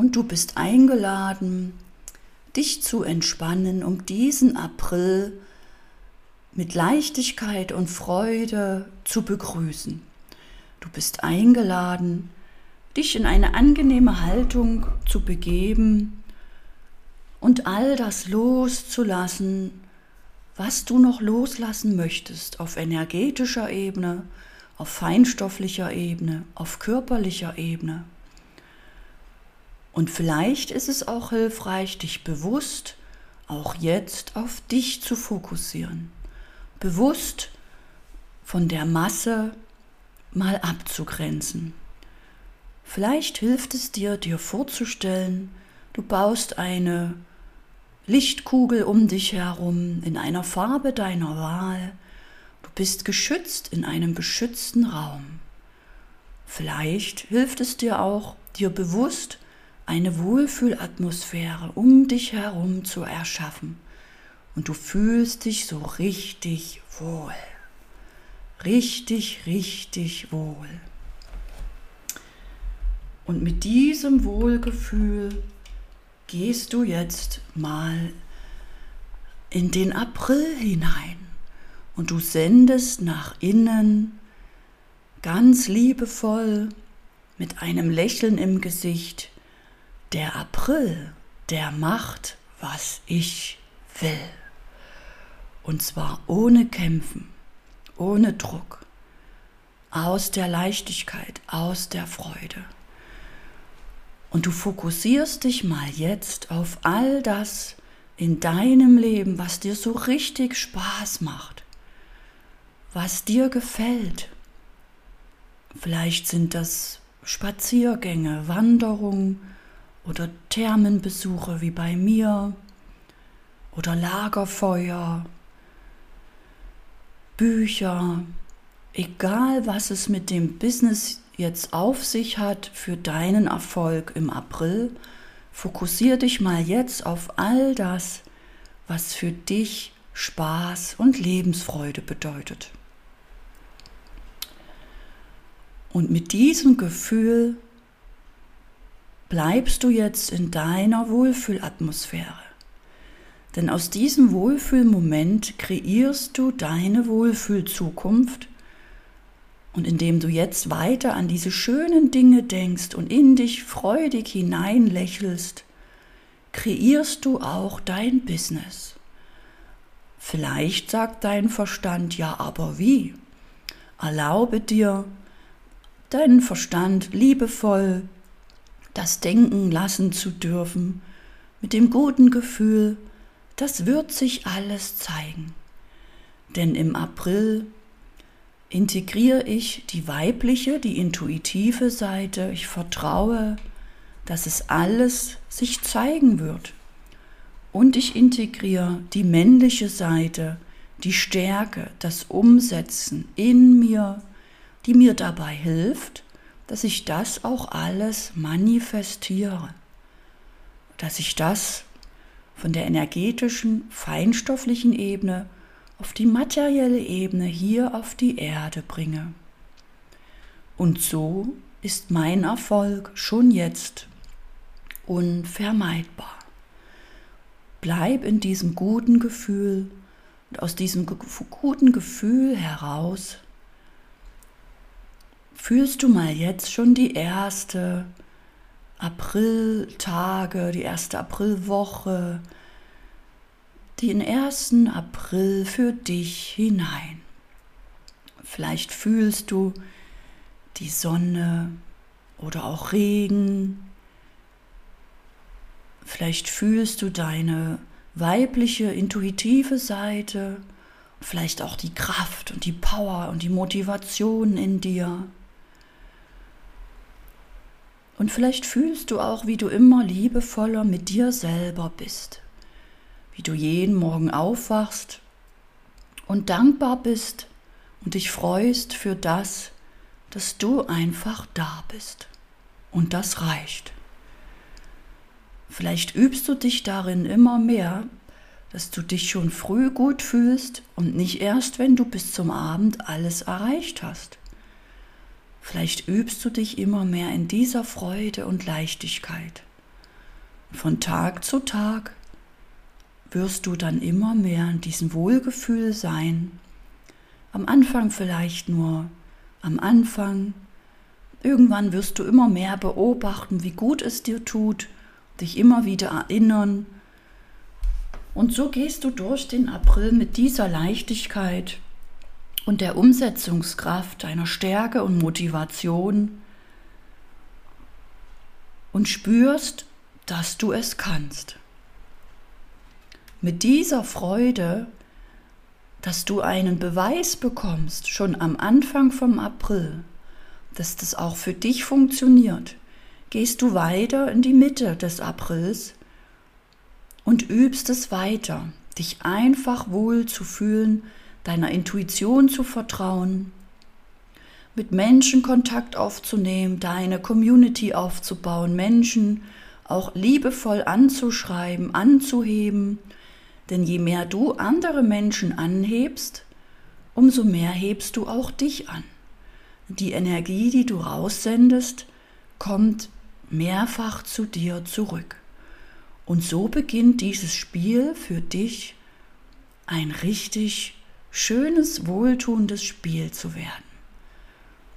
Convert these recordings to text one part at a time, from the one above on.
Und du bist eingeladen, dich zu entspannen, um diesen April mit Leichtigkeit und Freude zu begrüßen. Du bist eingeladen, dich in eine angenehme Haltung zu begeben und all das loszulassen, was du noch loslassen möchtest auf energetischer Ebene, auf feinstofflicher Ebene, auf körperlicher Ebene. Und vielleicht ist es auch hilfreich, dich bewusst auch jetzt auf dich zu fokussieren. Bewusst von der Masse mal abzugrenzen. Vielleicht hilft es dir, dir vorzustellen, du baust eine Lichtkugel um dich herum in einer Farbe deiner Wahl. Du bist geschützt in einem beschützten Raum. Vielleicht hilft es dir auch, dir bewusst eine Wohlfühlatmosphäre um dich herum zu erschaffen. Und du fühlst dich so richtig wohl. Richtig, richtig wohl. Und mit diesem Wohlgefühl gehst du jetzt mal in den April hinein und du sendest nach innen ganz liebevoll mit einem Lächeln im Gesicht, der April, der macht, was ich will. Und zwar ohne Kämpfen, ohne Druck, aus der Leichtigkeit, aus der Freude. Und du fokussierst dich mal jetzt auf all das in deinem Leben, was dir so richtig Spaß macht, was dir gefällt. Vielleicht sind das Spaziergänge, Wanderungen oder Thermenbesuche wie bei mir oder Lagerfeuer, Bücher, egal was es mit dem Business jetzt auf sich hat für deinen Erfolg im April, fokussiere dich mal jetzt auf all das, was für dich Spaß und Lebensfreude bedeutet. Und mit diesem Gefühl bleibst du jetzt in deiner Wohlfühlatmosphäre. Denn aus diesem Wohlfühlmoment kreierst du deine Wohlfühlzukunft und indem du jetzt weiter an diese schönen Dinge denkst und in dich freudig hineinlächelst, kreierst du auch dein Business. Vielleicht sagt dein Verstand, ja, aber wie? Erlaube dir, deinen Verstand liebevoll das Denken lassen zu dürfen, mit dem guten Gefühl, das wird sich alles zeigen. Denn im April integriere ich die weibliche, die intuitive Seite. Ich vertraue, dass es alles sich zeigen wird. Und ich integriere die männliche Seite, die Stärke, das Umsetzen in mir, die mir dabei hilft, dass ich das auch alles manifestiere, dass ich das von der energetischen, feinstofflichen Ebene auf die materielle Ebene hier auf die Erde bringe. Und so ist mein Erfolg schon jetzt unvermeidbar. Bleib in diesem guten Gefühl und aus diesem guten Gefühl heraus fühlst du mal jetzt schon die erste Apriltage, die erste Aprilwoche, den 1. April für dich hinein. Vielleicht fühlst du die Sonne oder auch Regen. Vielleicht fühlst du deine weibliche, intuitive Seite, vielleicht auch die Kraft und die Power und die Motivation in dir. Und vielleicht fühlst du auch, wie du immer liebevoller mit dir selber bist wie du jeden Morgen aufwachst und dankbar bist und dich freust für das, dass du einfach da bist. Und das reicht. Vielleicht übst du dich darin immer mehr, dass du dich schon früh gut fühlst und nicht erst, wenn du bis zum Abend alles erreicht hast. Vielleicht übst du dich immer mehr in dieser Freude und Leichtigkeit. Von Tag zu Tag wirst du dann immer mehr in diesem Wohlgefühl sein. Am Anfang vielleicht nur am Anfang. Irgendwann wirst du immer mehr beobachten, wie gut es dir tut, dich immer wieder erinnern. Und so gehst du durch den April mit dieser Leichtigkeit und der Umsetzungskraft deiner Stärke und Motivation und spürst, dass du es kannst. Mit dieser Freude, dass du einen Beweis bekommst, schon am Anfang vom April, dass das auch für dich funktioniert, gehst du weiter in die Mitte des Aprils und übst es weiter, dich einfach wohl zu fühlen, deiner Intuition zu vertrauen, mit Menschen Kontakt aufzunehmen, deine Community aufzubauen, Menschen auch liebevoll anzuschreiben, anzuheben. Denn je mehr du andere Menschen anhebst, umso mehr hebst du auch dich an. Die Energie, die du raussendest, kommt mehrfach zu dir zurück. Und so beginnt dieses Spiel für dich ein richtig schönes, wohltuendes Spiel zu werden.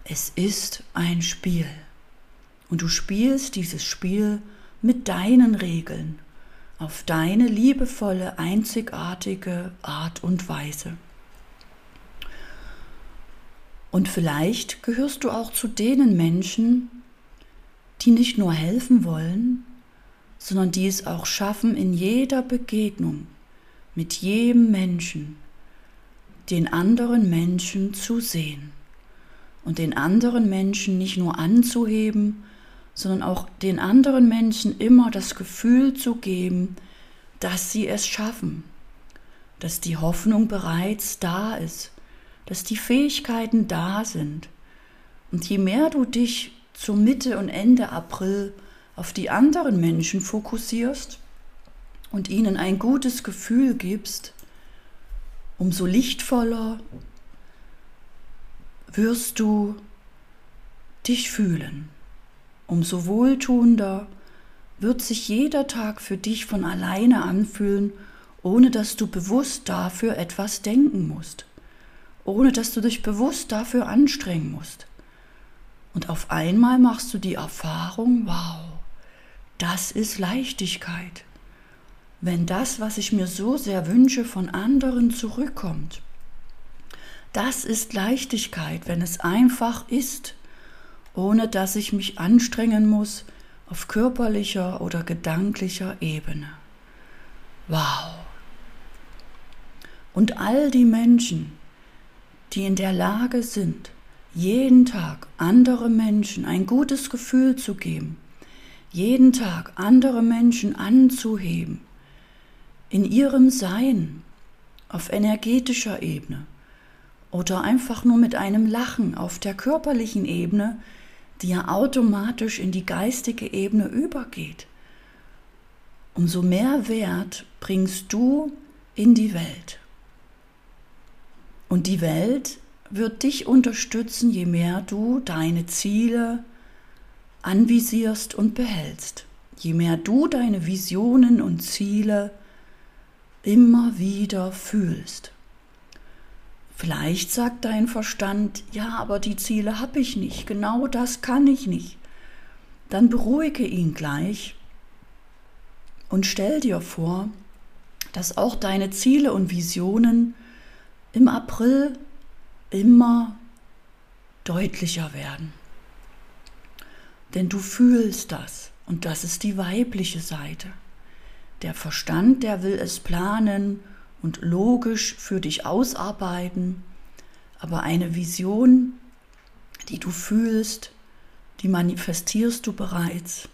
Es ist ein Spiel. Und du spielst dieses Spiel mit deinen Regeln, auf deine liebevolle, einzigartige Art und Weise. Und vielleicht gehörst du auch zu denen Menschen, die nicht nur helfen wollen, sondern die es auch schaffen, in jeder Begegnung mit jedem Menschen den anderen Menschen zu sehen und den anderen Menschen nicht nur anzuheben, sondern auch den anderen Menschen immer das Gefühl zu geben, dass sie es schaffen, dass die Hoffnung bereits da ist, dass die Fähigkeiten da sind. Und je mehr du dich zur Mitte und Ende April auf die anderen Menschen fokussierst und ihnen ein gutes Gefühl gibst, umso lichtvoller wirst du dich fühlen. Umso wohltuender wird sich jeder Tag für dich von alleine anfühlen, ohne dass du bewusst dafür etwas denken musst, ohne dass du dich bewusst dafür anstrengen musst. Und auf einmal machst du die Erfahrung, wow, das ist Leichtigkeit wenn das, was ich mir so sehr wünsche, von anderen zurückkommt. Das ist Leichtigkeit, wenn es einfach ist, ohne dass ich mich anstrengen muss auf körperlicher oder gedanklicher Ebene. Wow. Und all die Menschen, die in der Lage sind, jeden Tag andere Menschen ein gutes Gefühl zu geben, jeden Tag andere Menschen anzuheben, in ihrem Sein auf energetischer Ebene oder einfach nur mit einem Lachen auf der körperlichen Ebene, die ja automatisch in die geistige Ebene übergeht. Umso mehr Wert bringst du in die Welt. Und die Welt wird dich unterstützen, je mehr du deine Ziele anvisierst und behältst. Je mehr du deine Visionen und Ziele immer wieder fühlst. Vielleicht sagt dein Verstand, ja, aber die Ziele habe ich nicht, genau das kann ich nicht. Dann beruhige ihn gleich und stell dir vor, dass auch deine Ziele und Visionen im April immer deutlicher werden. Denn du fühlst das und das ist die weibliche Seite. Der Verstand, der will es planen und logisch für dich ausarbeiten, aber eine Vision, die du fühlst, die manifestierst du bereits.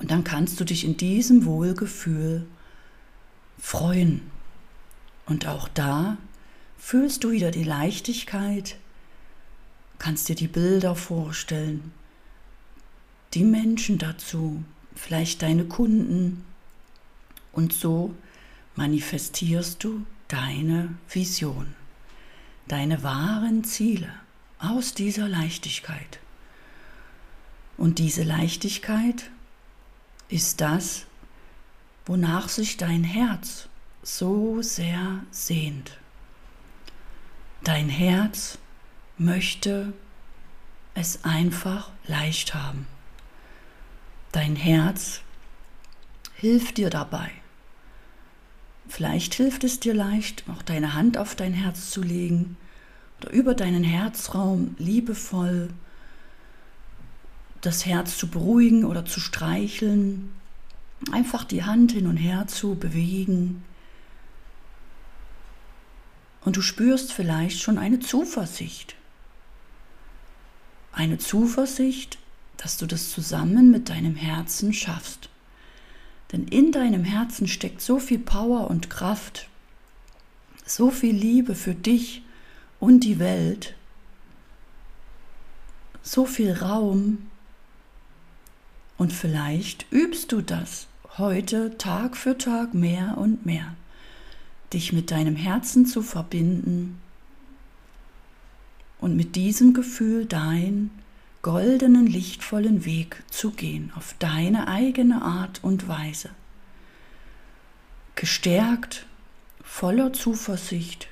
Und dann kannst du dich in diesem Wohlgefühl freuen. Und auch da fühlst du wieder die Leichtigkeit, kannst dir die Bilder vorstellen, die Menschen dazu, vielleicht deine Kunden, und so manifestierst du deine Vision, deine wahren Ziele aus dieser Leichtigkeit. Und diese Leichtigkeit ist das, wonach sich dein Herz so sehr sehnt. Dein Herz möchte es einfach leicht haben. Dein Herz hilft dir dabei. Vielleicht hilft es dir leicht, auch deine Hand auf dein Herz zu legen oder über deinen Herzraum liebevoll das Herz zu beruhigen oder zu streicheln, einfach die Hand hin und her zu bewegen. Und du spürst vielleicht schon eine Zuversicht. Eine Zuversicht, dass du das zusammen mit deinem Herzen schaffst. Denn in deinem Herzen steckt so viel Power und Kraft, so viel Liebe für dich und die Welt, so viel Raum. Und vielleicht übst du das heute Tag für Tag mehr und mehr, dich mit deinem Herzen zu verbinden und mit diesem Gefühl dein goldenen, lichtvollen Weg zu gehen, auf deine eigene Art und Weise. Gestärkt, voller Zuversicht,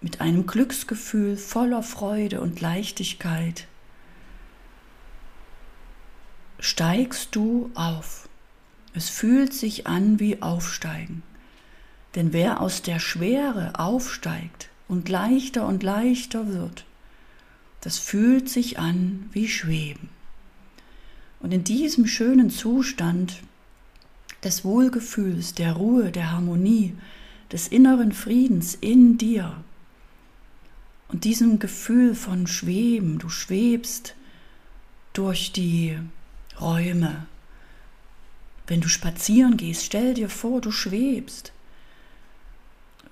mit einem Glücksgefühl voller Freude und Leichtigkeit, steigst du auf. Es fühlt sich an wie Aufsteigen. Denn wer aus der Schwere aufsteigt und leichter und leichter wird, das fühlt sich an wie Schweben. Und in diesem schönen Zustand des Wohlgefühls, der Ruhe, der Harmonie, des inneren Friedens in dir und diesem Gefühl von Schweben, du schwebst durch die Räume. Wenn du spazieren gehst, stell dir vor, du schwebst.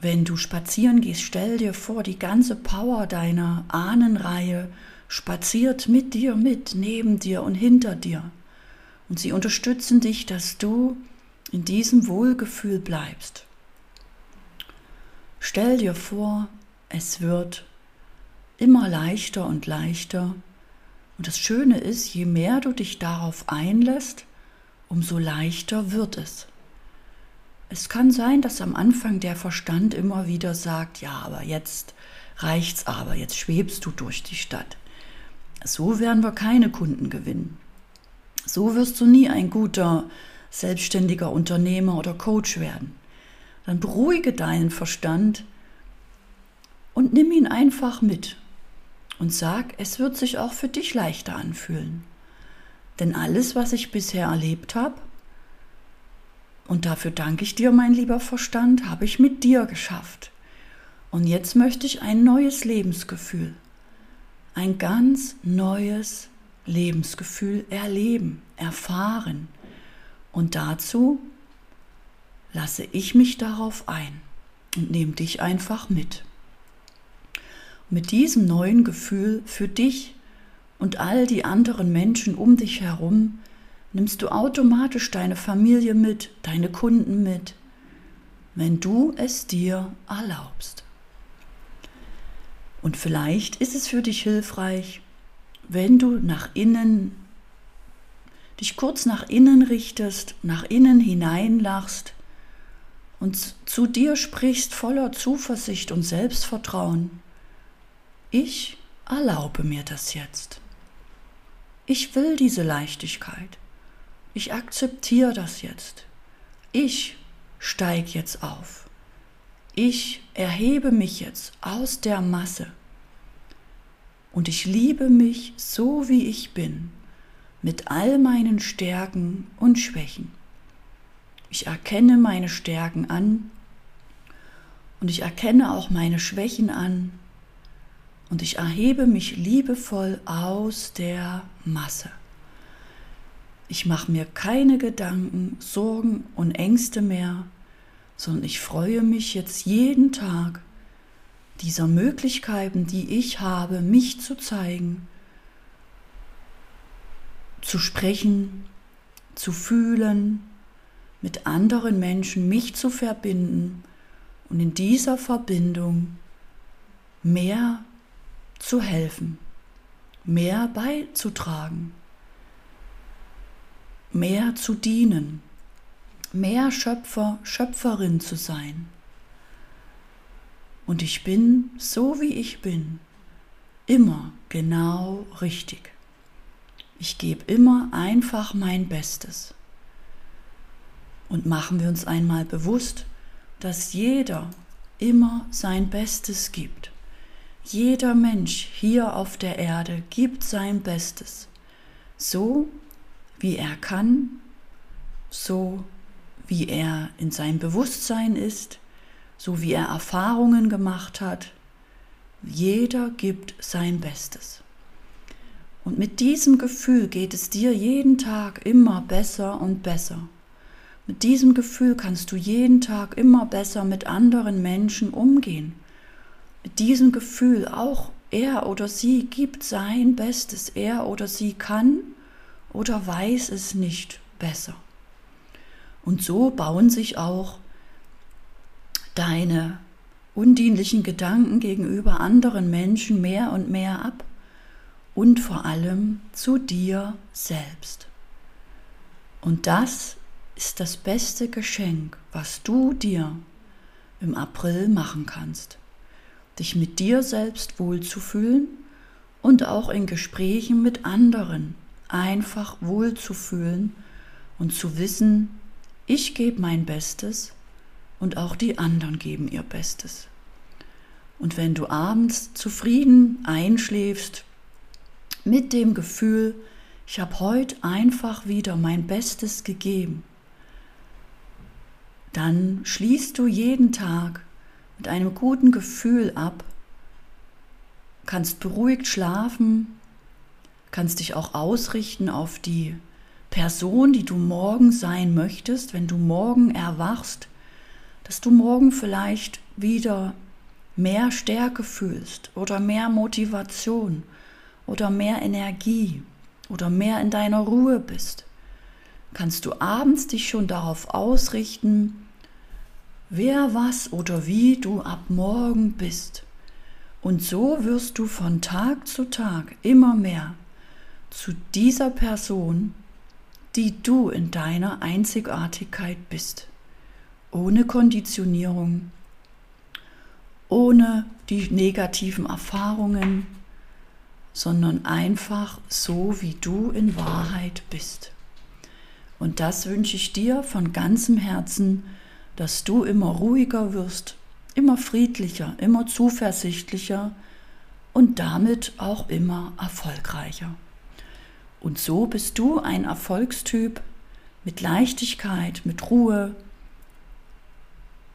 Wenn du spazieren gehst, stell dir vor, die ganze Power deiner Ahnenreihe spaziert mit dir mit, neben dir und hinter dir. Und sie unterstützen dich, dass du in diesem Wohlgefühl bleibst. Stell dir vor, es wird immer leichter und leichter. Und das Schöne ist, je mehr du dich darauf einlässt, umso leichter wird es. Es kann sein, dass am Anfang der Verstand immer wieder sagt, ja, aber jetzt reicht's aber, jetzt schwebst du durch die Stadt. So werden wir keine Kunden gewinnen. So wirst du nie ein guter, selbstständiger Unternehmer oder Coach werden. Dann beruhige deinen Verstand und nimm ihn einfach mit und sag, es wird sich auch für dich leichter anfühlen. Denn alles, was ich bisher erlebt habe, und dafür danke ich dir, mein lieber Verstand, habe ich mit dir geschafft. Und jetzt möchte ich ein neues Lebensgefühl, ein ganz neues Lebensgefühl erleben, erfahren. Und dazu lasse ich mich darauf ein und nehme dich einfach mit. Mit diesem neuen Gefühl für dich und all die anderen Menschen um dich herum nimmst du automatisch deine Familie mit, deine Kunden mit, wenn du es dir erlaubst. Und vielleicht ist es für dich hilfreich, wenn du nach innen, dich kurz nach innen richtest, nach innen hineinlachst und zu dir sprichst voller Zuversicht und Selbstvertrauen. Ich erlaube mir das jetzt. Ich will diese Leichtigkeit. Ich akzeptiere das jetzt. Ich steige jetzt auf. Ich erhebe mich jetzt aus der Masse. Und ich liebe mich so, wie ich bin, mit all meinen Stärken und Schwächen. Ich erkenne meine Stärken an und ich erkenne auch meine Schwächen an und ich erhebe mich liebevoll aus der Masse. Ich mache mir keine Gedanken, Sorgen und Ängste mehr, sondern ich freue mich jetzt jeden Tag dieser Möglichkeiten, die ich habe, mich zu zeigen, zu sprechen, zu fühlen, mit anderen Menschen mich zu verbinden und in dieser Verbindung mehr zu helfen, mehr beizutragen. Mehr zu dienen, mehr Schöpfer, Schöpferin zu sein. Und ich bin, so wie ich bin, immer genau richtig. Ich gebe immer einfach mein Bestes. Und machen wir uns einmal bewusst, dass jeder immer sein Bestes gibt. Jeder Mensch hier auf der Erde gibt sein Bestes, so wie er kann, so wie er in seinem Bewusstsein ist, so wie er Erfahrungen gemacht hat. Jeder gibt sein Bestes. Und mit diesem Gefühl geht es dir jeden Tag immer besser und besser. Mit diesem Gefühl kannst du jeden Tag immer besser mit anderen Menschen umgehen. Mit diesem Gefühl auch er oder sie gibt sein Bestes, er oder sie kann oder weiß es nicht besser. Und so bauen sich auch deine undienlichen Gedanken gegenüber anderen Menschen mehr und mehr ab und vor allem zu dir selbst. Und das ist das beste Geschenk, was du dir im April machen kannst. Dich mit dir selbst wohlzufühlen und auch in Gesprächen mit anderen einfach wohlzufühlen und zu wissen, ich gebe mein Bestes und auch die anderen geben ihr Bestes. Und wenn du abends zufrieden einschläfst mit dem Gefühl, ich habe heute einfach wieder mein Bestes gegeben, dann schließt du jeden Tag mit einem guten Gefühl ab, kannst beruhigt schlafen, kannst dich auch ausrichten auf die Person, die du morgen sein möchtest, wenn du morgen erwachst, dass du morgen vielleicht wieder mehr Stärke fühlst oder mehr Motivation oder mehr Energie oder mehr in deiner Ruhe bist kannst du abends dich schon darauf ausrichten, wer was oder wie du ab morgen bist. Und so wirst du von Tag zu Tag immer mehr zu dieser Person, die du in deiner Einzigartigkeit bist, ohne Konditionierung, ohne die negativen Erfahrungen, sondern einfach so, wie du in Wahrheit bist. Und das wünsche ich dir von ganzem Herzen, dass du immer ruhiger wirst, immer friedlicher, immer zuversichtlicher und damit auch immer erfolgreicher. Und so bist du ein Erfolgstyp mit Leichtigkeit, mit Ruhe,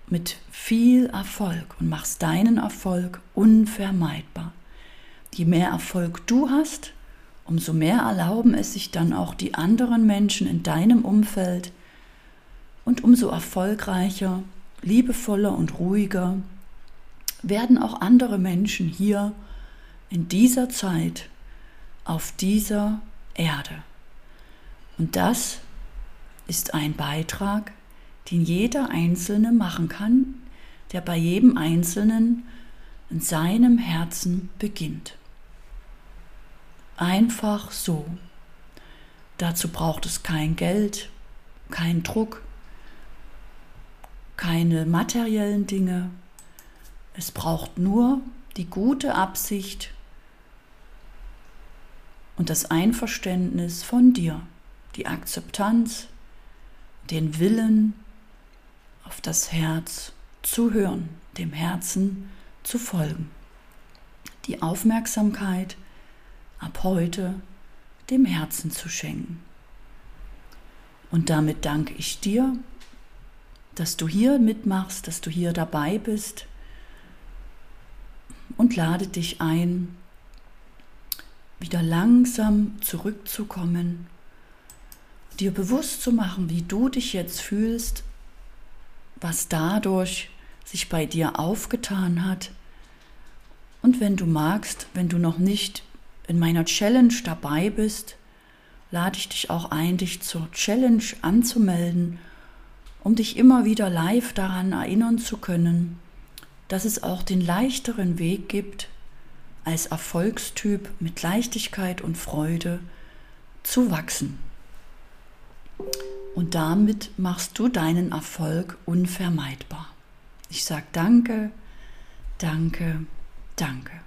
mit viel Erfolg und machst deinen Erfolg unvermeidbar. Je mehr Erfolg du hast, umso mehr erlauben es sich dann auch die anderen Menschen in deinem Umfeld und umso erfolgreicher, liebevoller und ruhiger werden auch andere Menschen hier in dieser Zeit auf dieser Erde. Und das ist ein Beitrag, den jeder Einzelne machen kann, der bei jedem Einzelnen in seinem Herzen beginnt. Einfach so. Dazu braucht es kein Geld, keinen Druck, keine materiellen Dinge. Es braucht nur die gute Absicht und das Einverständnis von dir, die Akzeptanz, den Willen auf das Herz zu hören, dem Herzen zu folgen, die Aufmerksamkeit ab heute dem Herzen zu schenken. Und damit danke ich dir, dass du hier mitmachst, dass du hier dabei bist und lade dich ein, wieder langsam zurückzukommen, dir bewusst zu machen, wie du dich jetzt fühlst, was dadurch sich bei dir aufgetan hat. Und wenn du magst, wenn du noch nicht in meiner Challenge dabei bist, lade ich dich auch ein, dich zur Challenge anzumelden, um dich immer wieder live daran erinnern zu können, dass es auch den leichteren Weg gibt, als Erfolgstyp mit Leichtigkeit und Freude zu wachsen. Und damit machst du deinen Erfolg unvermeidbar. Ich sage danke, danke, danke.